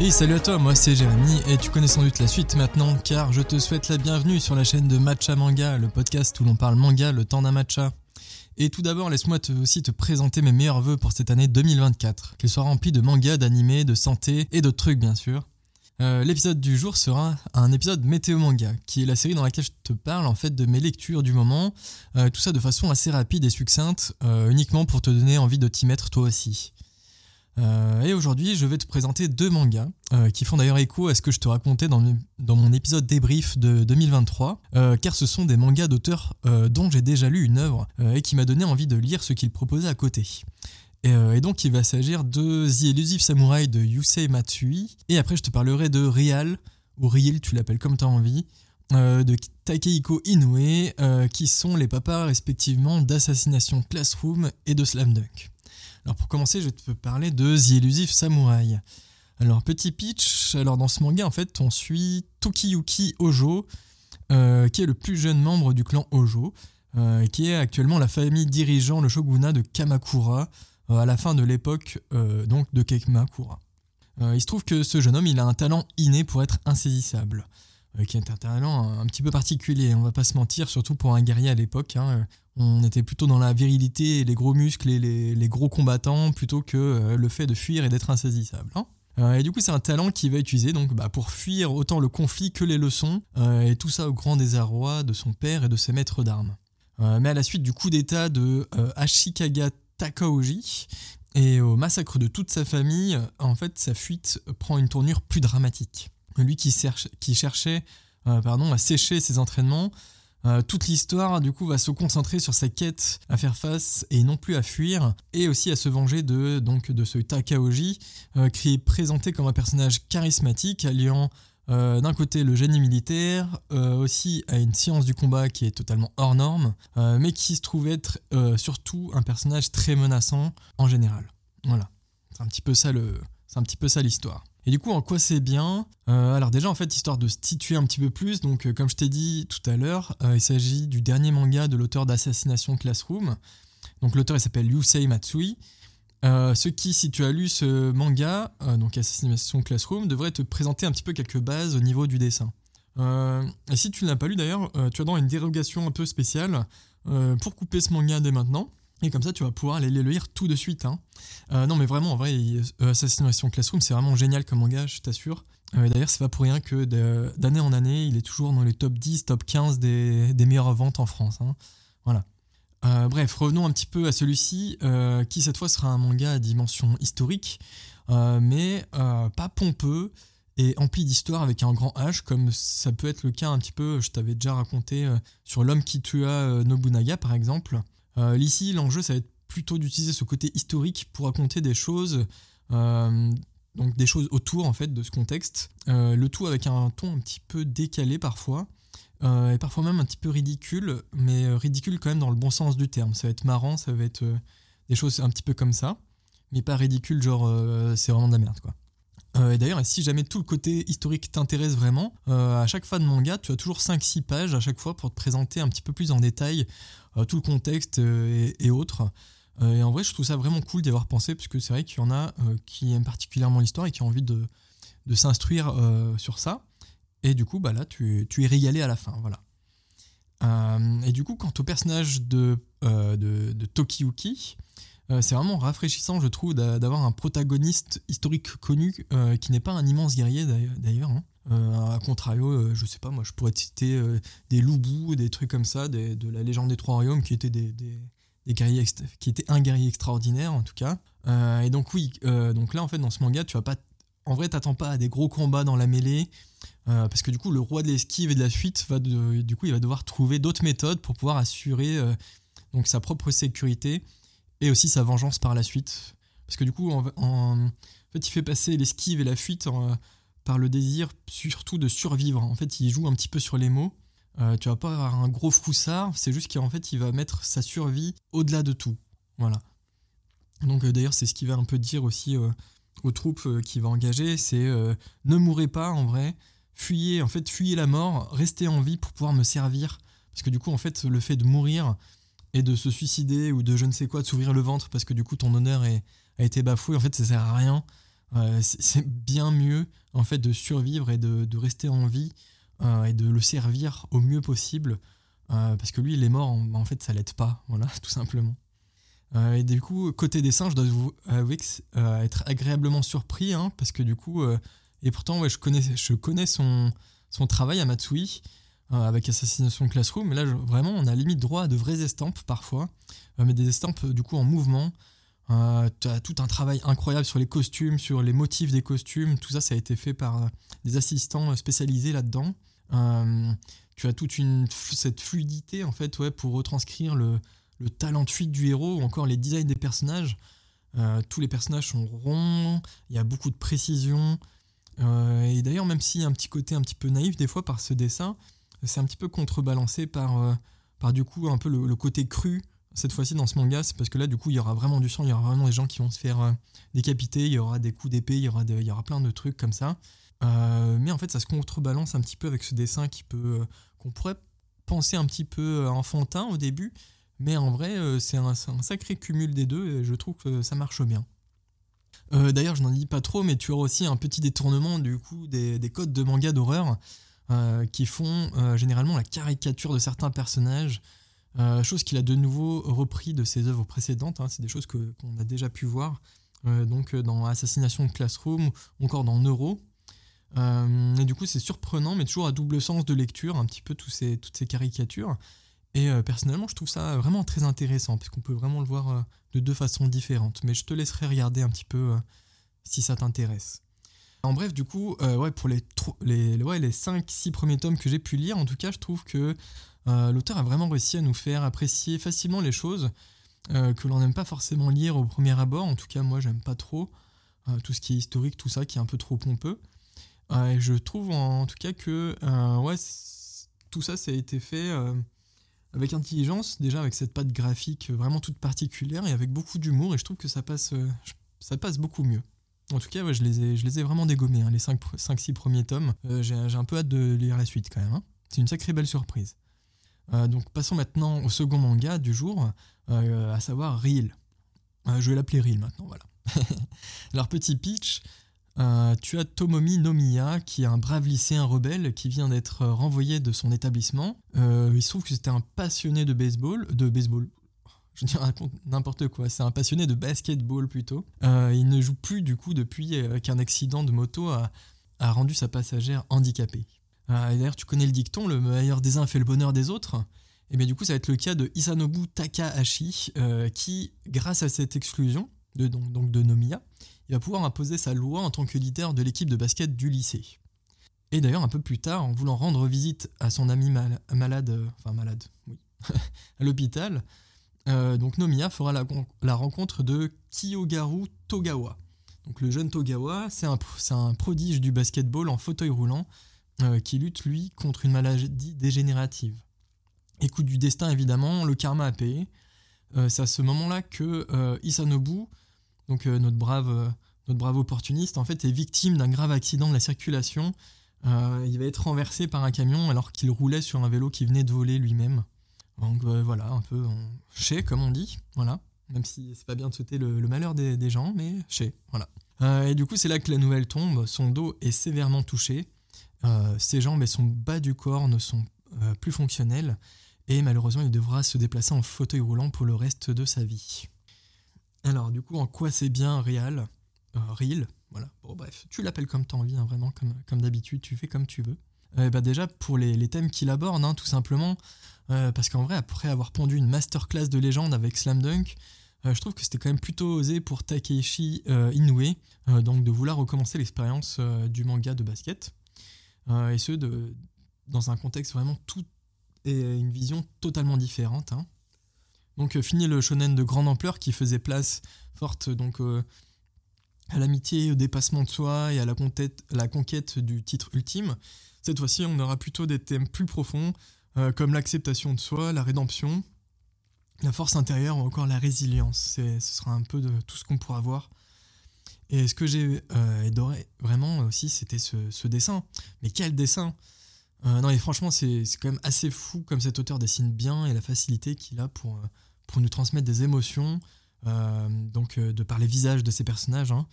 Et salut à toi, moi c'est Jérémy et tu connais sans doute la suite maintenant car je te souhaite la bienvenue sur la chaîne de Matcha Manga, le podcast où l'on parle manga le temps d'un matcha. Et tout d'abord, laisse-moi aussi te présenter mes meilleurs voeux pour cette année 2024, qu'elle soit remplie de mangas, d'animés, de santé et d'autres trucs bien sûr. Euh, l'épisode du jour sera un épisode météo manga, qui est la série dans laquelle je te parle en fait de mes lectures du moment, euh, tout ça de façon assez rapide et succincte, euh, uniquement pour te donner envie de t'y mettre toi aussi. Euh, et aujourd'hui, je vais te présenter deux mangas euh, qui font d'ailleurs écho à ce que je te racontais dans, mon épisode débrief de 2023, euh, car ce sont des mangas d'auteurs dont j'ai déjà lu une œuvre et qui m'a donné envie de lire ce qu'ils proposaient à côté. Et, donc, il va s'agir de The Elusive Samurai de Yusei Matsui, et après, je te parlerai de Rial, ou Riel, tu l'appelles comme tu as envie, de Takehiko Inoue, qui sont les papas respectivement d'Assassination Classroom et de Slam Dunk. Alors pour commencer, je vais te parler de The Elusive Samurai. Alors petit pitch, alors dans ce manga en fait on suit Tokiyuki Ojo, euh, qui est le plus jeune membre du clan Ojo, euh, qui est actuellement la famille dirigeant le shogunat de Kamakura euh, à la fin de l'époque donc de Kamakura. il se trouve que ce jeune homme il a un talent inné pour être insaisissable. Qui est un talent un, petit peu particulier, on va pas se mentir, surtout pour un guerrier à l'époque. Hein. On était plutôt dans la virilité, les gros muscles et les, gros combattants, plutôt que euh, le fait de fuir et d'être insaisissable. Hein. Euh, et du coup, c'est un talent qu'il va utiliser donc, bah, pour fuir autant le conflit que les leçons, et tout ça au grand désarroi de son père et de ses maîtres d'armes. mais à la suite du coup d'état de Ashikaga Takaoji, et au massacre de toute sa famille, en fait, sa fuite prend une tournure plus dramatique lui qui, qui cherchait euh, pardon, à sécher ses entraînements. Euh, toute l'histoire du coup va se concentrer sur sa quête à faire face et non plus à fuir et aussi à se venger de, donc, de ce Takaoji euh, qui est présenté comme un personnage charismatique alliant d'un côté le génie militaire, aussi à une science du combat qui est totalement hors norme, mais qui se trouve être surtout un personnage très menaçant en général. Voilà, c'est un petit peu ça l'histoire. Et du coup, en quoi c'est bien euh, Alors déjà, en fait, histoire de se situer un petit peu plus, donc euh, comme je t'ai dit tout à l'heure, euh, il s'agit du dernier manga de l'auteur d'Assassination Classroom. Donc l'auteur, il s'appelle Yusei Matsui. ce qui, si tu as lu ce manga, donc Assassination Classroom, devrait te présenter un petit peu quelques bases au niveau du dessin. et si tu ne l'as pas lu d'ailleurs, tu as dans une dérogation un peu spéciale pour couper ce manga dès maintenant. Et comme ça, tu vas pouvoir aller le lire tout de suite. Hein. Euh, non, mais vraiment, en vrai, euh, Assassination Classroom, c'est vraiment génial comme manga, je t'assure. Euh, d'ailleurs, c'est pas pour rien que d'année en année, il est toujours dans les top 10, top 15 des, meilleures ventes en France. Hein. Voilà. bref, revenons un petit peu à celui-ci, qui cette fois sera un manga à dimension historique, mais pas pompeux et empli d'histoire avec un grand H, comme ça peut être le cas un petit peu, je t'avais déjà raconté, sur l'homme qui tua Nobunaga, par exemple. Euh, ici, l'enjeu, ça va être plutôt d'utiliser ce côté historique pour raconter des choses, euh, donc des choses autour en fait de ce contexte. Euh, le tout avec un ton un petit peu décalé parfois, et parfois même un petit peu ridicule, mais ridicule quand même dans le bon sens du terme. Ça va être marrant, ça va être des choses un petit peu comme ça, mais pas ridicule, genre c'est vraiment de la merde quoi. Et d'ailleurs, si jamais tout le côté historique t'intéresse vraiment, à chaque fin de manga, tu as toujours 5-6 pages à chaque fois pour te présenter un petit peu plus en détail euh, tout le contexte euh, et, autres. Euh, et en vrai, je trouve ça vraiment cool d'y avoir pensé, parce que c'est vrai qu'il y en a qui aiment particulièrement l'histoire et qui ont envie de, s'instruire sur ça. Et du coup, bah là, tu, tu es régalé à la fin. Voilà. et du coup, quant au personnage de, de, de Tokiyuki, c'est vraiment rafraîchissant, je trouve, d'avoir un protagoniste historique connu qui n'est pas un immense guerrier d'ailleurs. Hein. Euh, a contrario, euh, je sais pas, moi je pourrais citer euh, des loups des trucs comme ça, de la légende des trois royaumes qui étaient des, guerriers qui étaient un guerrier extraordinaire en tout cas. et donc oui, donc là en fait dans ce manga tu vas pas, en vrai t'attends pas à des gros combats dans la mêlée parce que du coup le roi de l'esquive et de la fuite va du coup il va devoir trouver d'autres méthodes pour pouvoir assurer donc sa propre sécurité et aussi sa vengeance par la suite parce que du coup en, en fait il fait passer l'esquive et la fuite en par le désir surtout de survivre. En fait, il joue un petit peu sur les mots. Euh, tu vas pas avoir un gros froussard, c'est juste qu'en fait, il va mettre sa survie au-delà de tout. Voilà. Donc euh, d'ailleurs, c'est ce qu'il va un peu dire aussi euh, aux troupes qu'il va engager, c'est ne mourrez pas en vrai, fuyez, en fait, fuyez la mort, restez en vie pour pouvoir me servir. Parce que du coup, en fait, le fait de mourir de se suicider ou de je ne sais quoi, de s'ouvrir le ventre parce que du coup ton honneur est, a été bafoué, en fait, ça sert à rien. c'est bien mieux en fait de survivre et de, rester en vie et de le servir au mieux possible parce que lui il est mort en, fait ça l'aide pas voilà tout simplement et du coup côté dessin je dois vous avouer être agréablement surpris hein, parce que du coup et pourtant ouais, je connais je connais son son travail à Matsui euh, avec Assassination Classroom. Mais là, vraiment, on a limite droit à de vraies estampes parfois, euh, mais des estampes du coup en mouvement. Euh, tu as tout un travail incroyable sur les costumes, sur les motifs des costumes. Tout ça, ça a été fait par des assistants spécialisés là-dedans. tu as toute cette fluidité en fait ouais, pour retranscrire le, le talent de fuite du héros ou encore les designs des personnages. tous les personnages sont ronds, il y a beaucoup de précision. et d'ailleurs, même s'il y a un petit côté un petit peu naïf des fois par ce dessin, c'est un petit peu contrebalancé par, euh, par du coup un peu le, côté cru cette fois-ci dans ce manga, c'est parce que là du coup il y aura vraiment du sang, il y aura vraiment des gens qui vont se faire euh, décapiter, il y aura des coups d'épée, il y aura il y aura plein de trucs comme ça. Euh, mais en fait ça se contrebalance un petit peu avec ce dessin qui peut qu'on pourrait penser un petit peu enfantin au début, mais en vrai c'est un, sacré cumul des deux et je trouve que ça marche bien. D'ailleurs je n'en dis pas trop, mais tu auras aussi un petit détournement du coup des, des codes de manga d'horreur. Euh, qui font euh, généralement la caricature de certains personnages, euh, chose qu'il a de nouveau repris de ses œuvres précédentes. Hein. c'est des choses qu'on a déjà pu voir donc dans Assassination Classroom ou encore dans Neuro. et du coup, c'est surprenant, mais toujours à double sens de lecture, un petit peu toutes ces caricatures. Et personnellement, je trouve ça vraiment très intéressant, puisqu'on peut vraiment le voir de deux façons différentes. Mais je te laisserai regarder un petit peu si ça t'intéresse. En bref, du coup, euh, pour les, les, ouais, les 5-6 premiers tomes que j'ai pu lire, en tout cas, je trouve que euh, l'auteur a vraiment réussi à nous faire apprécier facilement les choses euh, que l'on n'aime pas forcément lire au premier abord. En tout cas, moi, j'aime pas trop tout ce qui est historique, tout ça, qui est un peu trop pompeux. je trouve en, tout cas que tout ça, ça a été fait avec intelligence, déjà avec cette patte graphique vraiment toute particulière et avec beaucoup d'humour. Et je trouve que ça passe, ça passe beaucoup mieux. En tout cas, je, les ai, vraiment dégommés, hein, les 5-6 premiers tomes. Euh, j'ai un peu hâte de lire la suite quand même. Hein. C'est une sacrée belle surprise. Euh, donc passons maintenant au second manga du jour, euh, à savoir Reel. je vais l'appeler Reel maintenant, voilà. Alors petit pitch, tu as Tomomi Nomiya, qui est un brave lycéen rebelle qui vient d'être renvoyé de son établissement. il se trouve que c'était un passionné de baseball, de baseball, je dis n'importe quoi. C'est un passionné de basketball plutôt. Euh, il ne joue plus du coup depuis euh, qu'un accident de moto a, rendu sa passagère handicapée. Euh, d'ailleurs, tu connais le dicton, le meilleur des uns fait le bonheur des autres. Et bien du coup, ça va être le cas de Isanobu Takahashi, qui, grâce à cette exclusion de, donc, de Nomiya, va pouvoir imposer sa loi en tant que leader de l'équipe de basket du lycée. Et d'ailleurs, un peu plus tard, en voulant rendre visite à son ami malade, enfin malade, oui, à l'hôpital, euh, donc Nomiya fera la, rencontre de Kiyogaru Togawa. Donc le jeune Togawa, c'est un, prodige du basketball en fauteuil roulant euh, qui lutte lui contre une maladie dégénérative. Écoute du destin évidemment, le karma a payé. Euh, c'est à ce moment-là que Isanobu, donc notre brave opportuniste, en fait, est victime d'un grave accident de la circulation. il va être renversé par un camion alors qu'il roulait sur un vélo qui venait de voler lui-même. Donc euh, voilà, un peu en chez, comme on dit, voilà. Même si c'est pas bien de souhaiter le, malheur des, gens, mais chez, voilà. Euh, et du coup, c'est là que la nouvelle tombe. Son dos est sévèrement touché. Euh, ses jambes et son bas du corps ne sont plus fonctionnels. Et malheureusement, il devra se déplacer en fauteuil roulant pour le reste de sa vie. Alors, du coup, en quoi c'est bien réel Real, voilà. Bon, bref, tu l'appelles comme tu as envie, hein, vraiment, comme d'habitude, tu fais comme tu veux. Bah déjà, pour les, thèmes qu'il aborde, hein, tout simplement, euh, parce qu'en vrai, après avoir pondu une masterclass de légende avec Slam Dunk, euh, je trouve que c'était quand même plutôt osé pour Takeshi euh, Inoue, donc de vouloir recommencer l'expérience du manga de basket. et ce, dans un contexte vraiment tout et une vision totalement différente. Hein. Donc fini le shonen de grande ampleur qui faisait place forte donc à l'amitié, au dépassement de soi et à la, la conquête du titre ultime. Cette fois-ci, on aura plutôt des thèmes plus profonds, euh, comme l'acceptation de soi, la rédemption, la force intérieure ou encore la résilience. Ce sera un peu de tout ce qu'on pourra voir. Et ce que j'ai euh, adoré vraiment aussi, c'était ce, dessin. Mais quel dessin euh, Non, et franchement, c'est quand même assez fou comme cet auteur dessine bien et la facilité qu'il a pour, pour nous transmettre des émotions, donc de par les visages de ses personnages. Hein.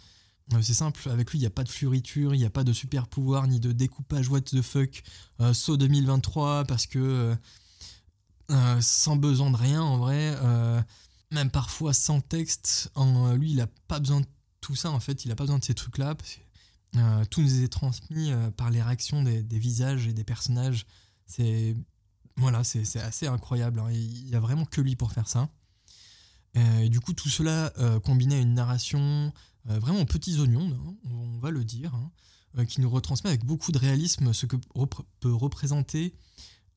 c'est simple, avec lui, il n'y a pas de fluriture, il n'y a pas de super pouvoir, ni de découpage what the fuck, saut 2023, parce que sans besoin de rien en vrai, même parfois sans texte, lui, il n'a pas besoin de tout ça en fait, il n'a pas besoin de ces trucs-là, tout nous est transmis par les réactions des, visages et des personnages. C'est voilà, c'est assez incroyable. Hein. Il n'y a vraiment que lui pour faire ça. Euh, et du coup, tout cela euh, combiné à une narration euh, vraiment petits oignons, hein, on va le dire, hein, qui nous retransmet avec beaucoup de réalisme ce que peut représenter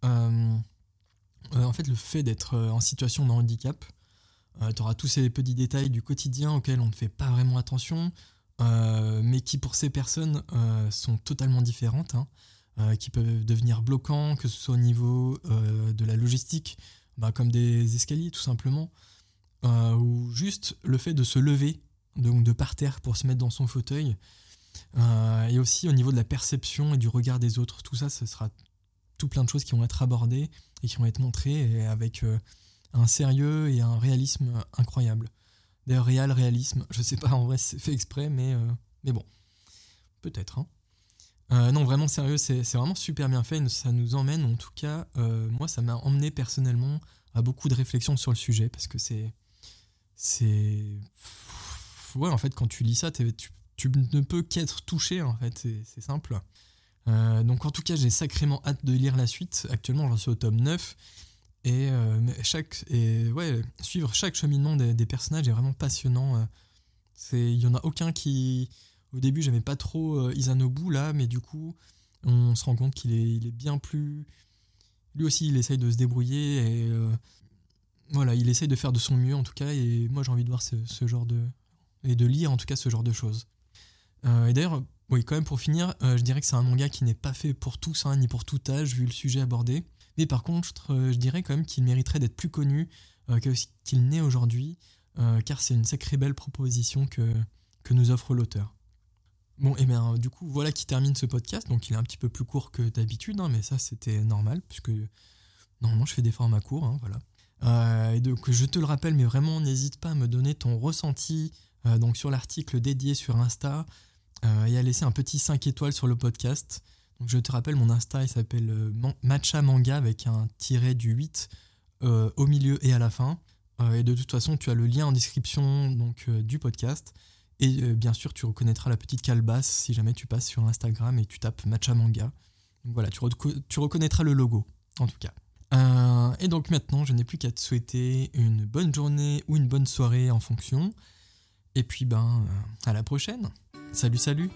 en fait le fait d'être en situation de handicap. tu auras tous ces petits détails du quotidien auxquels on ne fait pas vraiment attention, mais qui pour ces personnes sont totalement différentes. Euh, qui peuvent devenir bloquants, que ce soit au niveau de la logistique, bah, comme des escaliers tout simplement, euh, ou juste le fait de se lever, donc de par terre pour se mettre dans son fauteuil, et aussi au niveau de la perception et du regard des autres. Tout ça, ce sera tout plein de choses qui vont être abordées et qui vont être montrées avec un sérieux et un réalisme incroyable. D'ailleurs, réel, réalisme, je sais pas en vrai c'est fait exprès, mais, mais bon, peut-être. Hein. Euh, non, vraiment sérieux, c'est vraiment super bien fait. Ça nous emmène, en tout cas, euh, moi, ça m'a emmené personnellement à beaucoup de réflexions sur le sujet parce que c'est. C'est. Ouais, en fait, quand tu lis ça, tu, tu, ne peux qu'être touché, en fait, c'est simple. Euh, donc, en tout cas, j'ai sacrément hâte de lire la suite. Actuellement, j'en suis au tome 9. Et, chaque, et ouais, suivre chaque cheminement des, personnages est vraiment passionnant. Il n'y en a aucun qui au début, j'aimais pas trop euh, Isanobu là, mais du coup, on se rend compte qu'il est, il est bien plus. Lui aussi, il essaye de se débrouiller et euh, voilà, il essaye de faire de son mieux en tout cas. Et moi, j'ai envie de voir ce, genre de et de lire en tout cas ce genre de choses. Euh, et d'ailleurs, oui, quand même pour finir, je dirais que c'est un manga qui n'est pas fait pour tous, hein, ni pour tout âge, vu le sujet abordé. Mais par contre, je dirais quand même qu'il mériterait d'être plus connu qu'il n'est aujourd'hui, car c'est une sacrée belle proposition que, que nous offre l'auteur. Bon, et bien du coup, voilà qui termine ce podcast. Donc il est un petit peu plus court que d'habitude, hein, mais ça c'était normal, puisque normalement je fais des formats courts, hein, voilà. Euh, et donc je te le rappelle, mais vraiment n'hésite pas à me donner ton ressenti euh, donc sur l'article dédié sur Insta euh, et à laisser un petit 5 étoiles sur le podcast. Donc je te rappelle, mon Insta il s'appelle Matcha Manga avec un tiret du 8 au milieu et à la fin. et de toute façon, tu as le lien en description donc, du podcast. Et bien sûr, tu reconnaîtras la petite calebasse si jamais tu passes sur Instagram et tu tapes Matcha Manga. Donc voilà, tu, tu, reconnaîtras le logo, en tout cas. Euh, et donc maintenant, je n'ai plus qu'à te souhaiter une bonne journée ou une bonne soirée en fonction. Et puis ben, euh, à la prochaine. Salut, salut